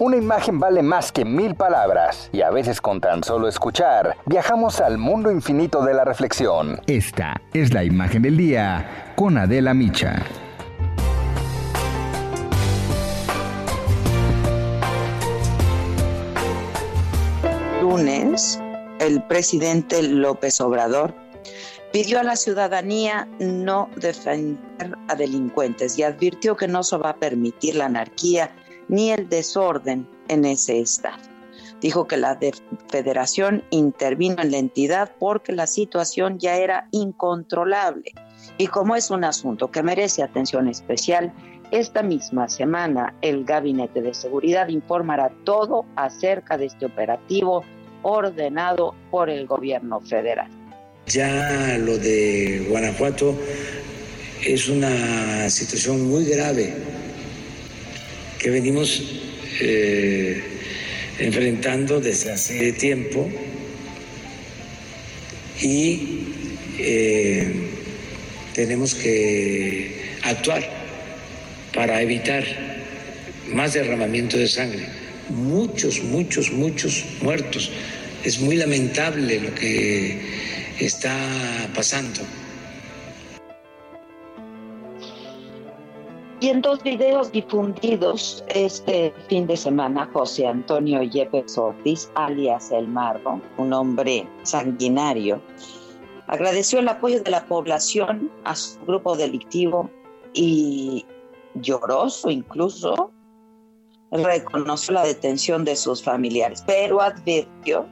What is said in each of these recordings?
Una imagen vale más que mil palabras y a veces con tan solo escuchar viajamos al mundo infinito de la reflexión. Esta es la imagen del día con Adela Micha. Lunes, el presidente López Obrador pidió a la ciudadanía no defender a delincuentes y advirtió que no se va a permitir la anarquía ni el desorden en ese estado. Dijo que la federación intervino en la entidad porque la situación ya era incontrolable y como es un asunto que merece atención especial, esta misma semana el Gabinete de Seguridad informará todo acerca de este operativo ordenado por el gobierno federal. Ya lo de Guanajuato es una situación muy grave que venimos eh, enfrentando desde hace tiempo y eh, tenemos que actuar para evitar más derramamiento de sangre. Muchos, muchos, muchos muertos. Es muy lamentable lo que está pasando. Y en dos videos difundidos este fin de semana, José Antonio Yepes Ortiz, alias El Marro, un hombre sanguinario, agradeció el apoyo de la población a su grupo delictivo y lloroso incluso reconoció la detención de sus familiares, pero advirtió,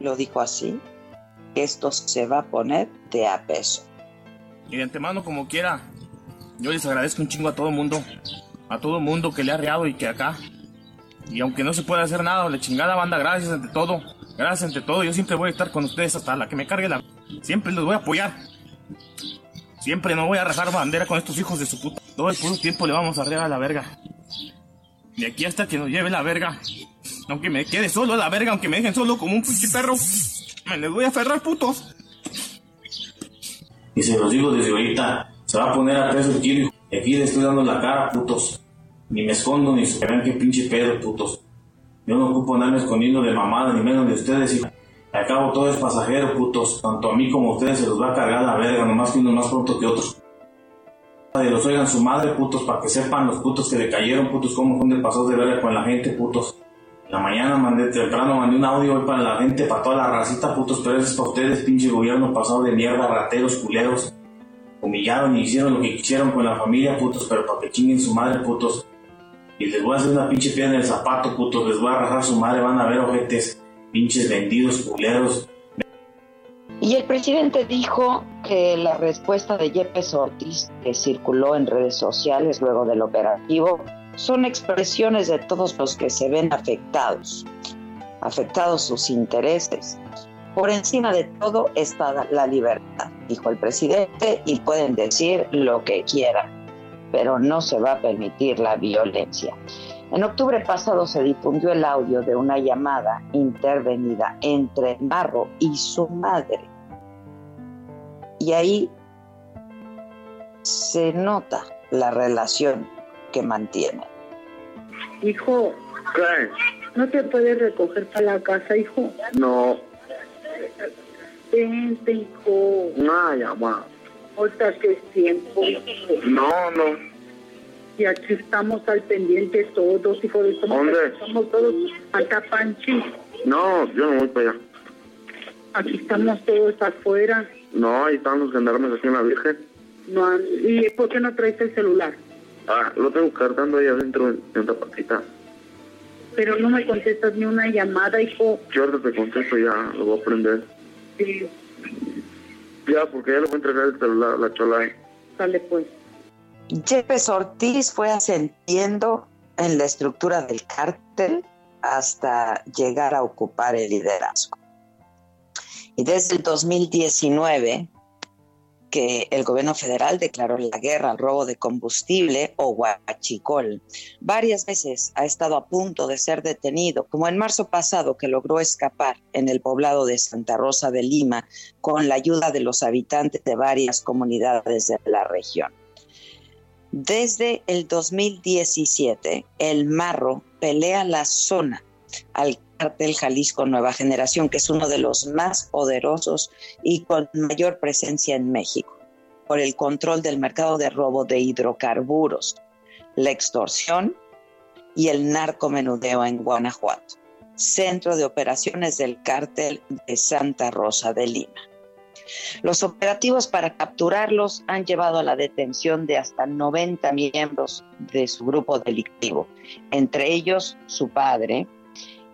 lo dijo así, que esto se va a poner de a peso. Y de antemano, como quiera, yo les agradezco un chingo a todo mundo, a todo mundo que le ha reado y que acá. Y aunque no se pueda hacer nada, la chingada banda, gracias ante todo. Gracias ante todo. Yo siempre voy a estar con ustedes hasta la que me cargue la. Siempre los voy a apoyar. Siempre no voy a rajar bandera con estos hijos de su puta. Todo el puro tiempo le vamos a arrear a la verga. De aquí hasta que nos lleve la verga. Aunque me quede solo la verga, aunque me dejen solo como un pinche perro. Me les voy a aferrar, putos. Y se los digo desde ahorita. Se va a poner a peso el. Y aquí le estoy dando la cara, putos. Ni me escondo, ni se vean qué pinche pedo, putos. Yo no ocupo andarme escondiendo de mamada, ni menos de ustedes. Y al cabo todo es pasajero, putos. Tanto a mí como a ustedes se los va a cargar la verga, nomás que uno más pronto que otros. De los oigan su madre, putos, para que sepan los putos que le cayeron, putos, cómo fue de pasó de verga con la gente, putos. La mañana mandé temprano, mandé un audio hoy para la gente, para toda la racita, putos, pero es para ustedes, pinche gobierno pasado de mierda, rateros, culeros humillaron y hicieron lo que quisieron con la familia, putos, pero para que chinguen su madre, putos. Y les voy a hacer una pinche piedra en el zapato, putos, les voy a rajar su madre, van a ver ojetes, pinches vendidos, culeros. Y el presidente dijo que la respuesta de Yepes Ortiz, que circuló en redes sociales luego del operativo, son expresiones de todos los que se ven afectados, afectados sus intereses, por encima de todo está la libertad, dijo el presidente, y pueden decir lo que quieran, pero no se va a permitir la violencia. En octubre pasado se difundió el audio de una llamada intervenida entre Barro y su madre. Y ahí se nota la relación que mantienen. Hijo, ¿no te puedes recoger para la casa, hijo? No, Vente, hijo. No, ya va. Ahorita que es tiempo. No, no. Y aquí estamos al pendiente todos, hijo de somos, ¿Dónde? Estamos todos acá, Panchi. No, yo no voy para allá. Aquí estamos todos afuera. No, ahí están los gendarmes aquí en la Virgen. No, ¿Y por qué no traes el celular? Ah, lo tengo cargando ahí adentro en, en la patita. Pero no me contestas ni una llamada, hijo. Yo ahorita te contesto ya, lo voy a prender. Sí, Ya, porque ya le voy a entregar el celular a la chola. sale pues. Yepes Ortiz fue ascendiendo en la estructura del cártel hasta llegar a ocupar el liderazgo. Y desde el 2019, que el gobierno federal declaró la guerra al robo de combustible o huachicol. Varias veces ha estado a punto de ser detenido, como en marzo pasado que logró escapar en el poblado de Santa Rosa de Lima con la ayuda de los habitantes de varias comunidades de la región. Desde el 2017, el Marro pelea la zona al cártel Jalisco Nueva Generación, que es uno de los más poderosos y con mayor presencia en México, por el control del mercado de robo de hidrocarburos, la extorsión y el narcomenudeo en Guanajuato, centro de operaciones del cártel de Santa Rosa de Lima. Los operativos para capturarlos han llevado a la detención de hasta 90 miembros de su grupo delictivo, entre ellos su padre,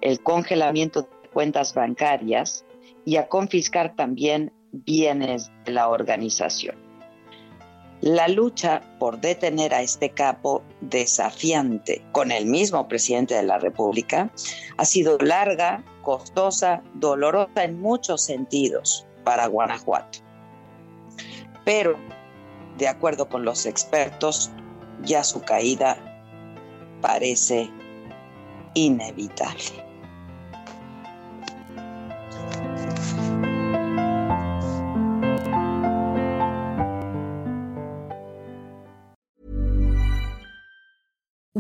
el congelamiento de cuentas bancarias y a confiscar también bienes de la organización. La lucha por detener a este capo desafiante con el mismo presidente de la República ha sido larga, costosa, dolorosa en muchos sentidos para Guanajuato. Pero, de acuerdo con los expertos, ya su caída parece inevitable.